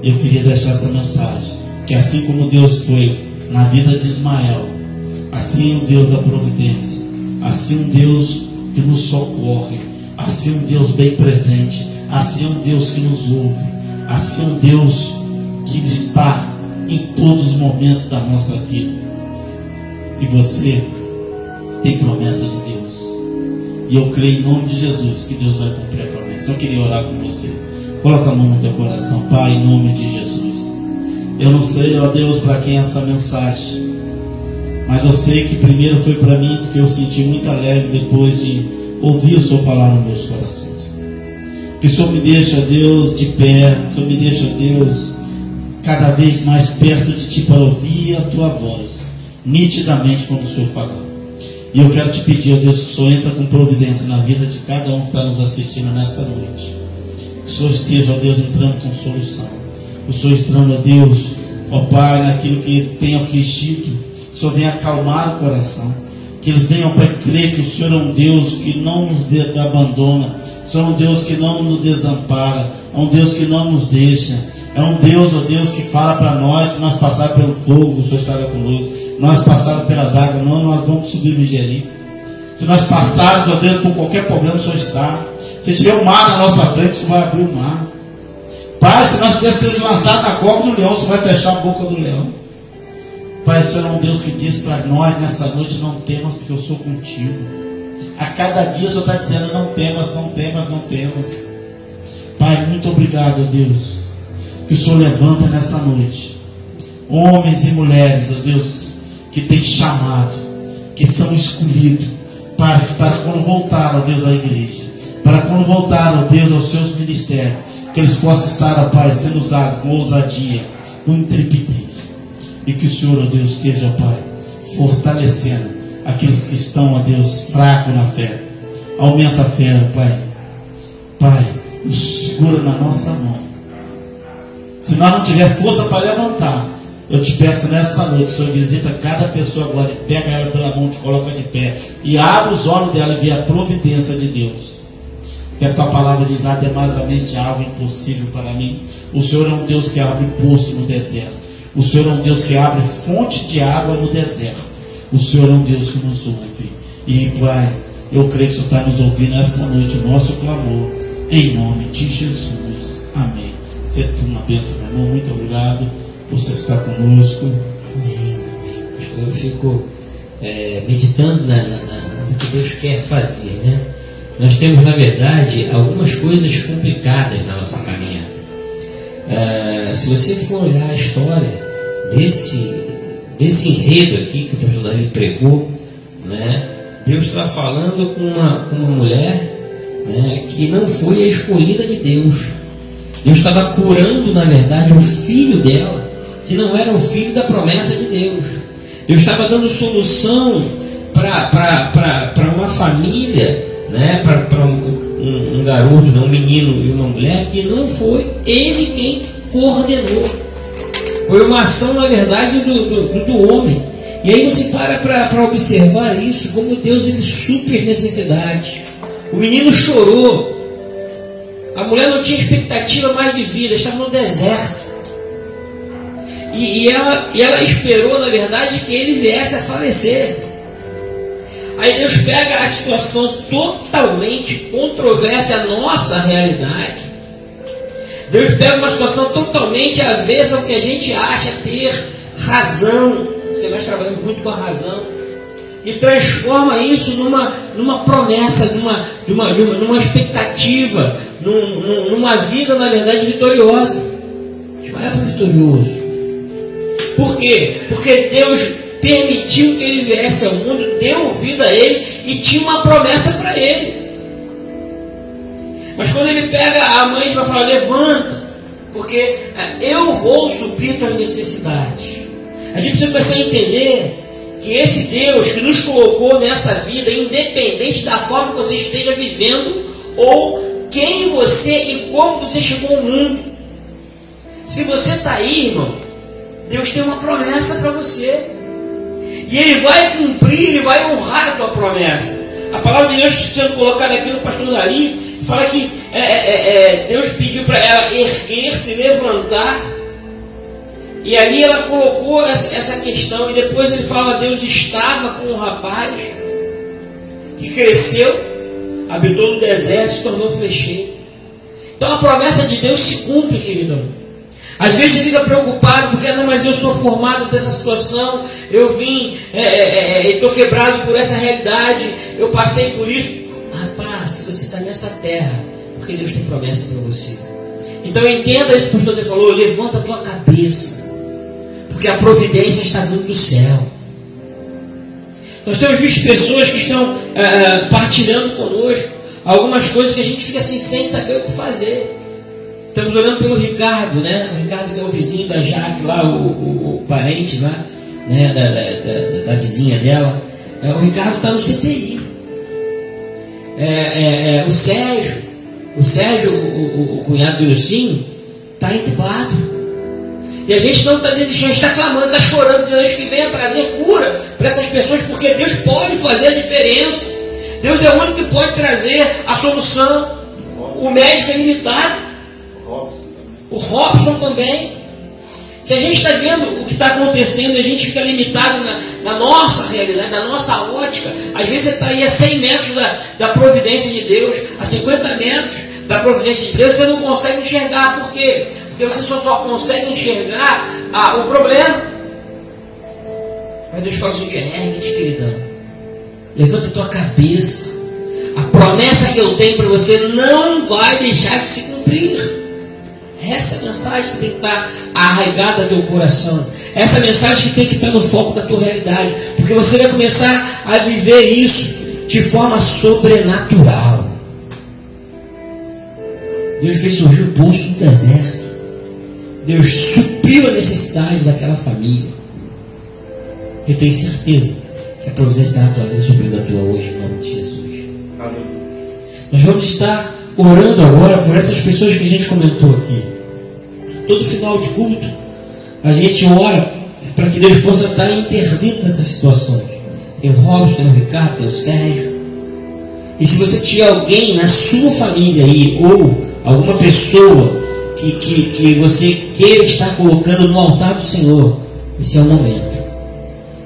Eu queria deixar essa mensagem. Que assim como Deus foi na vida de Ismael, assim é o Deus da providência, assim um Deus que nos socorre, assim um Deus bem presente, assim é um Deus que nos ouve, assim é um Deus que está em todos os momentos da nossa vida. E você tem promessa de Deus. E eu creio em nome de Jesus que Deus vai cumprir a promessa. Eu queria orar com você. Coloca a mão no teu coração, Pai, em nome de Jesus. Eu não sei, ó Deus, para quem é essa mensagem. Mas eu sei que primeiro foi para mim, porque eu senti muito alegre depois de ouvir o Senhor falar nos meus corações. Que o Senhor me deixa, Deus, de pé, que o Senhor me deixa, Deus, cada vez mais perto de Ti para ouvir a Tua voz, nitidamente quando o Senhor falar. E eu quero te pedir, ó Deus, que o Senhor entra com providência na vida de cada um que está nos assistindo nessa noite. Que o Senhor esteja, ó Deus, entrando com solução. O Senhor entrando, ó Deus, ó Pai, naquilo que tem afligido. O Senhor venha acalmar o coração. Que eles venham para crer que o Senhor é um Deus que não nos abandona. O Senhor é um Deus que não nos desampara. É um Deus que não nos deixa. É um Deus, ó Deus, que fala para nós, se nós passar pelo fogo, o Senhor estará conosco. Nós passarmos pelas águas, não, nós vamos subir Jerico. Se nós passarmos, ó Deus, por qualquer problema, o Senhor está. Se tiver um mar na nossa frente, o Senhor vai abrir o mar. Pai, se nós tivéssemos lançado na cova do leão, o Senhor vai fechar a boca do leão. Pai, o Senhor é um Deus que diz para nós nessa noite: não temas, porque eu sou contigo. A cada dia o Senhor está dizendo: não temas, não temas, não temas. Pai, muito obrigado, Deus, que o Senhor levanta nessa noite homens e mulheres, ó Deus, que tem chamado, que são escolhidos para, para quando voltar, ó Deus, à igreja, para quando voltar, ó Deus, aos seus ministérios, que eles possam estar, ó Pai, sendo usados com ousadia, com intrepidez. E que o Senhor, ó Deus, esteja, Pai, fortalecendo aqueles que estão, ó Deus, fracos na fé. Aumenta a fé, Pai. Pai, nos segura na nossa mão. Se nós não tiver força para levantar, eu te peço nessa noite, Senhor, visita cada pessoa agora e pega ela pela mão, te coloca de pé e abre os olhos dela e vê a providência de Deus. Que a tua palavra diz, demasiadamente algo impossível para mim. O Senhor é um Deus que abre poço no deserto. O Senhor é um Deus que abre fonte de água no deserto. O Senhor é um Deus que nos ouve. E, Pai, eu creio que o Senhor está nos ouvindo essa noite, o nosso clamor, em nome de Jesus. Amém. Seja uma bênção, meu irmão. Muito obrigado por você estar conosco. Amém. Eu fico é, meditando na, na, na, no que Deus quer fazer, né? Nós temos, na verdade, algumas coisas complicadas na nossa caminhada. É, se você for olhar a história desse, desse enredo aqui que o pastor Davi pregou, né? Deus está falando com uma, com uma mulher né, que não foi a escolhida de Deus. Deus estava curando, na verdade, o filho dela, que não era o filho da promessa de Deus. Deus estava dando solução para uma família né, para um, um, garoto, né, um menino e uma mulher, que não foi ele quem coordenou. Foi uma ação, na verdade, do, do, do homem. E aí você para para observar isso, como Deus ele super necessidade. O menino chorou. A mulher não tinha expectativa mais de vida, estava no deserto. E, e, ela, e ela esperou, na verdade, que ele viesse a falecer. Aí Deus pega a situação totalmente controversa à nossa realidade. Deus pega uma situação totalmente avessa ao que a gente acha ter razão, porque nós trabalhamos muito com a razão, e transforma isso numa, numa promessa, numa, numa, numa, numa expectativa, num, numa vida, na verdade, vitoriosa. Ismael foi vitorioso. Por quê? Porque Deus permitiu que ele viesse ao mundo, deu vida a ele e tinha uma promessa para ele. Mas quando ele pega a mãe vai falar, levanta, porque é, eu vou suprir tuas necessidades. A gente precisa começar a entender que esse Deus que nos colocou nessa vida, independente da forma que você esteja vivendo, ou quem você e como você chegou ao mundo. Se você está aí, irmão, Deus tem uma promessa para você. E Ele vai cumprir, Ele vai honrar a tua promessa. A palavra de Deus sendo colocada aqui no pastor Dari, fala que é, é, é, é Deus pediu para ela erguer-se, levantar. E ali ela colocou essa, questão. E depois ele fala: Deus estava com o rapaz que cresceu, habitou no deserto, se tornou flecheiro. Então a promessa de Deus se cumpre, querido. Às vezes você fica preocupado porque, não, mas eu sou formado dessa situação, eu vim, é, é, é estou quebrado por essa realidade, eu passei por isso. Se você está nessa terra, porque Deus tem promessa para você. Então entenda isso que o pastor Deus falou, levanta a tua cabeça, porque a providência está vindo do céu. Nós temos visto pessoas que estão é, partilhando conosco algumas coisas que a gente fica assim sem saber o que fazer. Estamos olhando pelo Ricardo, né? O Ricardo que é o vizinho da Jaque lá, o, o, o parente lá, né? Da, da, da, da vizinha dela. É, o Ricardo está no CTI. É, é, é, o Sérgio, o Sérgio, o, o cunhado do Lucinho, está entubado. E a gente não está desistindo, está clamando, está chorando, Deus que venha trazer cura para essas pessoas, porque Deus pode fazer a diferença. Deus é o único que pode trazer a solução. O médico é limitado o Robson também. Se a gente está vendo o que está acontecendo e a gente fica limitado na, na, nossa realidade, na nossa ótica, às vezes você está aí a 100 metros da, da providência de Deus, a 50 metros da providência de Deus, você não consegue enxergar. Por quê? Porque você só, só consegue enxergar ah, o problema. Mas Deus fala assim: ergue-te, queridão. Levanta a tua cabeça. A promessa que eu tenho para você não vai deixar de se cumprir. Essa mensagem tem que estar arraigada no teu coração. Essa mensagem que tem que estar no foco da tua realidade. Porque você vai começar a viver isso de forma sobrenatural. Deus fez surgir o poço no deserto. Deus supriu a necessidade daquela família. Eu tenho certeza que a providência da tua vida supriu a tua hoje, em nome de Jesus. Nós vamos estar orando agora por essas pessoas que a gente comentou aqui. Todo final de culto, a gente ora para que Deus possa estar intervindo nessas situações. Tem o Robson, tem o Ricardo, tem o Sérgio. E se você tiver alguém na sua família aí, ou alguma pessoa que, que, que você queira estar colocando no altar do Senhor, esse é o momento.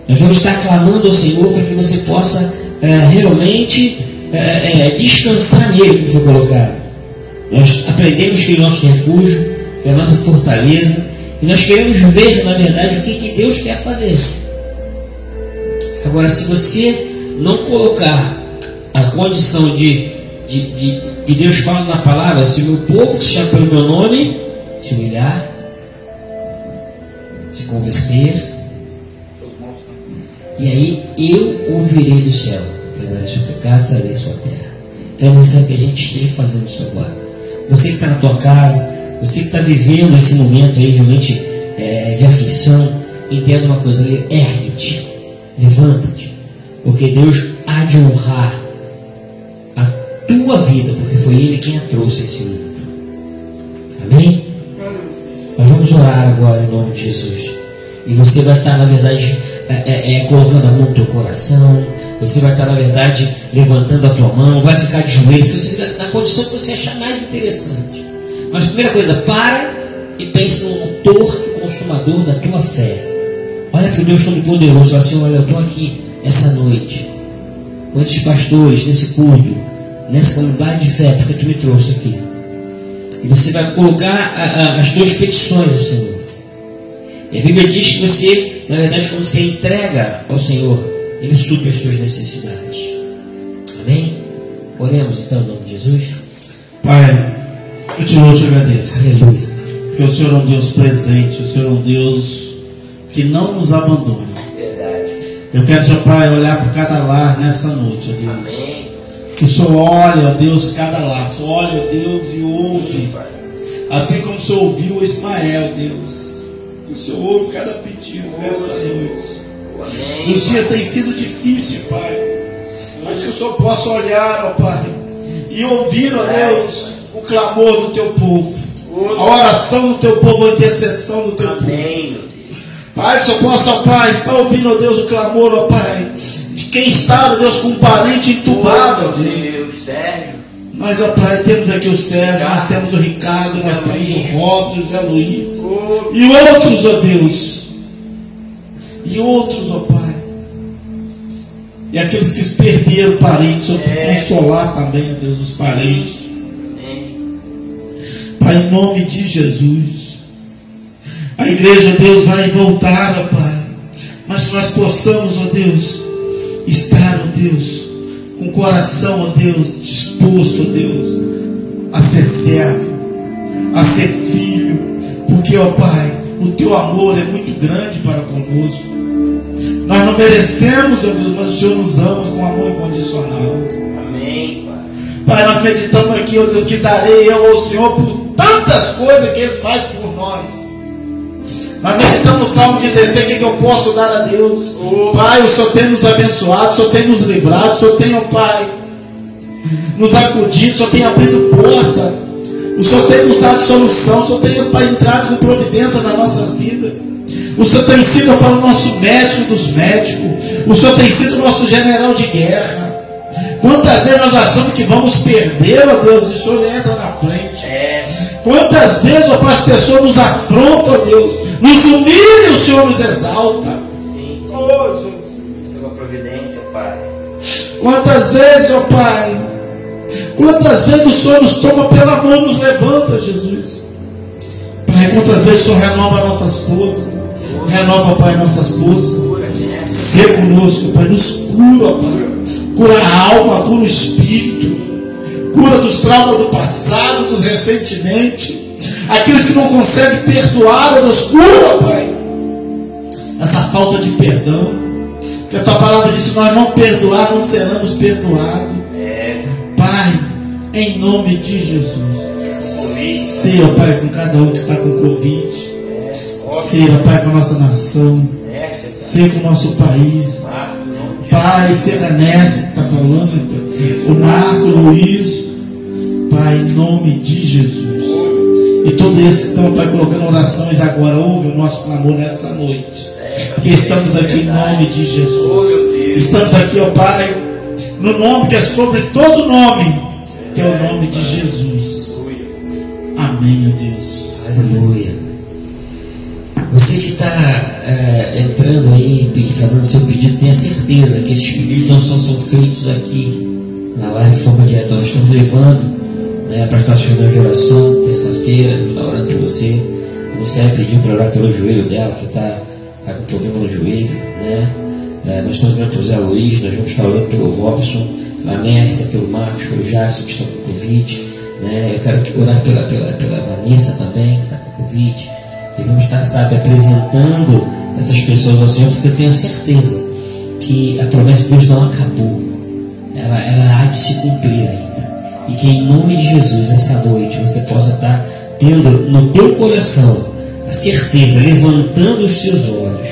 Nós vamos estar clamando ao Senhor para que você possa é, realmente é, é, descansar nele que foi colocado. Nós aprendemos que é o nosso refúgio, que é a nossa fortaleza, e nós queremos ver, na verdade, o que, que Deus quer fazer. Agora, se você não colocar a condição de, de, de que Deus fala na palavra, se o meu povo que se chama pelo meu nome, se humilhar, se converter, e aí eu ouvirei do céu perdoarei seu pecado, sarei sua terra. Então, você que a gente esteja fazendo isso agora. Você que está na tua casa, você que está vivendo esse momento aí realmente é, de aflição, entenda uma coisa, ergue-te, levanta-te, porque Deus há de honrar a tua vida, porque foi Ele quem a trouxe a esse mundo. Amém? Nós vamos orar agora em nome de Jesus. E você vai estar, na verdade, é, é, é, colocando a mão no teu coração, você vai estar, na verdade, levantando a tua mão, vai ficar de joelho, você fica na condição que você achar mais interessante. Mas primeira coisa, para e pense no autor e consumador da tua fé. Olha o Deus Todo-Poderoso, assim, olha, eu estou aqui essa noite. com esses pastores, nesse culto, nessa comunidade de fé, porque tu me trouxe aqui. E você vai colocar a, a, as tuas petições ao Senhor. E a Bíblia diz que você, na verdade, quando você entrega ao Senhor, Ele supre as suas necessidades. Amém? Oremos então em nome de Jesus. Pai, eu te louvo e te agradeço. Aleluia. Porque o Senhor é um Deus presente, o Senhor é um Deus que não nos abandona. Verdade. Eu quero, já Pai, olhar para cada lar nessa noite, ó Deus. Amém. Que o Senhor olha, ó Deus, cada lar. O Senhor olha, ó Deus, e ouve. Pai. Assim como o Senhor ouviu Ismael, Deus. O Senhor ouve cada pedido nessa noite. Os dias têm sido difíceis, Pai. Mas que o Senhor possa olhar, ó Pai, e ouvir, ó Deus, o clamor do teu povo. A oração do teu povo, a intercessão do teu povo. Amém, Deus. Pai, que o Senhor possa, ó Pai, estar ouvindo, ó Deus, o clamor, ó Pai, de quem está, ó Deus, com um parente entubado, ó Deus. Deus, Sérgio. Mas, ó Pai, temos aqui o Sérgio, nós temos o Ricardo, nós temos o Robson, o Zé Luiz. E outros, ó Deus. E outros, ó Pai. E aqueles que perderam parentes, ó, É. consolar também, ó Deus, os parentes. Pai, em nome de Jesus. A igreja, ó Deus, vai voltar, ó Pai. Mas que nós possamos, ó Deus, estar, ó Deus, com o coração, ó Deus, disposto, ó Deus, a ser servo, a ser filho. Porque, ó Pai, o teu amor é muito grande para conosco. Nós não merecemos, ó Deus, mas o Senhor nos ama com amor incondicional. Amém, Pai. Pai, nós meditamos aqui, ó Deus, que darei eu ao Senhor por tantas coisas que Ele faz por nós. Nós meditamos no Salmo 16, o que, que eu posso dar a Deus? Pai, o Senhor tem nos abençoado, o Senhor tem nos livrado, o Senhor tem, ó Pai, nos acudido, o Senhor tem abrido porta, o Senhor tem nos dado solução, o Senhor tem, ó Pai, entrado com providência nas nossas vidas. O Senhor tem sido para o nosso médico dos médicos, o Senhor tem sido o nosso general de guerra. Quantas vezes nós achamos que vamos perder, ó Deus, e o Senhor entra na frente. É. Quantas vezes, ó Pai, as pessoas nos afrontam, ó Deus, nos humilham e o Senhor nos exalta. Sim. Oh, Jesus. Tua providência, Pai. Quantas vezes, ó Pai, quantas vezes o Senhor nos toma pela mão e nos levanta, Jesus. Pai, quantas vezes o Senhor renova nossas forças, renova, Pai, nossas forças. Ser conosco, Pai, nos cura, Pai. Cura a alma, cura o espírito, cura dos traumas do passado, dos ressentimentos, aqueles que não conseguem perdoar, ó Deus, cura, Pai, essa falta de perdão, que a tua palavra diz: nós não perdoar, não seremos perdoados. Pai, em nome de Jesus, seja, Pai, com cada um que está com Covid, seja, Pai, com a nossa nação, seja com o nosso país. Pai, seja Nessa que está falando, então. o Marco Luiz, Pai, em nome de Jesus. E todos esses que estão, Pai, colocando orações agora, ouve o nosso clamor nesta noite. Porque estamos aqui em nome de Jesus. Estamos aqui, ó Pai, no nome que é sobre todo nome, que é o nome de Jesus. Amém, Deus. Aleluia. Você que está entrando aí, fazendo seu pedido, tenha certeza que esses pedidos não só são feitos aqui na live de forma direta. Nós estamos levando né, para nossas reuniões de oração, terça-feira, está orando por você. Você vai pedir para orar pelo joelho dela, que está tá com problema no joelho. Né? É, nós estamos orando pelo Zé Luiz, nós vamos estar orando pelo Robson, a Mércia, pelo Marcos, pelo Jason, que estão com Covid. Né? Eu quero que- orar pela, pela, pela Vanessa também, que está com Covid. E vamos estar, sabe, apresentando essas pessoas ao Senhor, porque eu tenho certeza que a promessa de Deus não acabou. Ela, ela há de se cumprir ainda. E que em nome de Jesus, essa noite, você possa estar tendo no teu coração a certeza, levantando os seus olhos,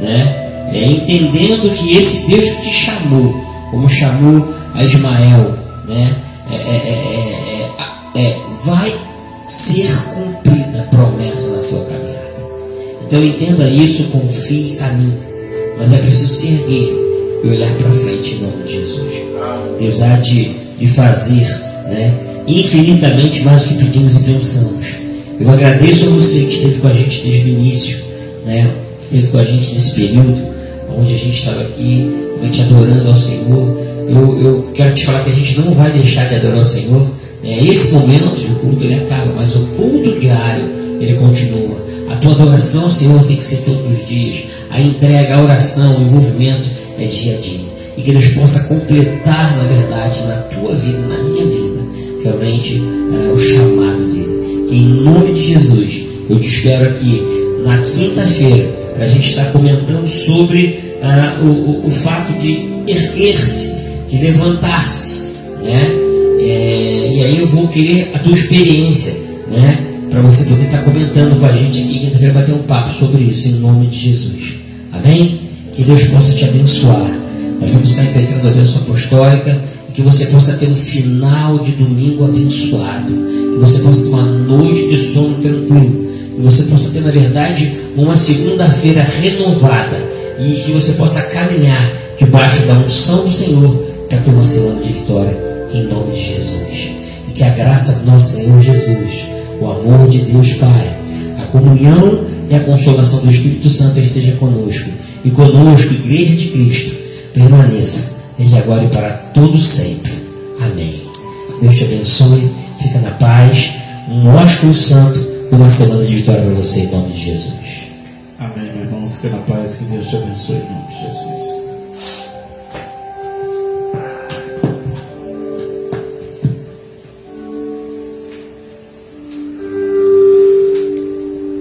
né? É, entendendo que esse Deus que te chamou, como chamou a Ismael, né? É, é, é, é, é, vai ser cumprida a promessa na tua caminhada. Então entenda isso, confie e caminhe. Mas é preciso se erguer e olhar para frente em nome de Jesus. Deus há de, de fazer né, infinitamente mais do que pedimos e pensamos. Eu agradeço a você que esteve com a gente desde o início, né, que esteve com a gente nesse período, onde a gente estava aqui, realmente adorando ao Senhor, eu, eu quero te falar que a gente não vai deixar de adorar o Senhor. Né? Esse momento de culto ele acaba, mas o culto diário ele continua. A tua adoração ao Senhor tem que ser todos os dias. A entrega, a oração, o envolvimento é dia a dia. E que Deus possa completar, na verdade, na tua vida, na realmente é, o chamado dele. Que em nome de Jesus, eu te espero aqui na quinta-feira, para a gente estar comentando sobre ah, o, o, fato de erguer-se, de levantar-se. Né? É, e aí eu vou querer a tua experiência, né? para você poder estar comentando com a gente aqui, quinta-feira bater um papo sobre isso, em nome de Jesus. Amém? Que Deus possa te abençoar. Nós vamos estar impetrando a bênção apostólica que você possa ter um final de domingo abençoado. Que você possa ter uma noite de sono tranquilo. Que você possa ter, na verdade, uma segunda-feira renovada. E que você possa caminhar debaixo da unção do Senhor para ter uma semana de vitória. Em nome de Jesus. E que a graça do nosso Senhor Jesus o amor de Deus Pai, a comunhão e a consolação do Espírito Santo esteja conosco. E conosco, Igreja de Cristo, permaneça desde agora e para todo sempre. Amém. Deus te abençoe, fica na paz. Um ósculo santo e uma semana de vitória para você em nome de Jesus. Amém, meu irmão. Fica na paz, que Deus te abençoe.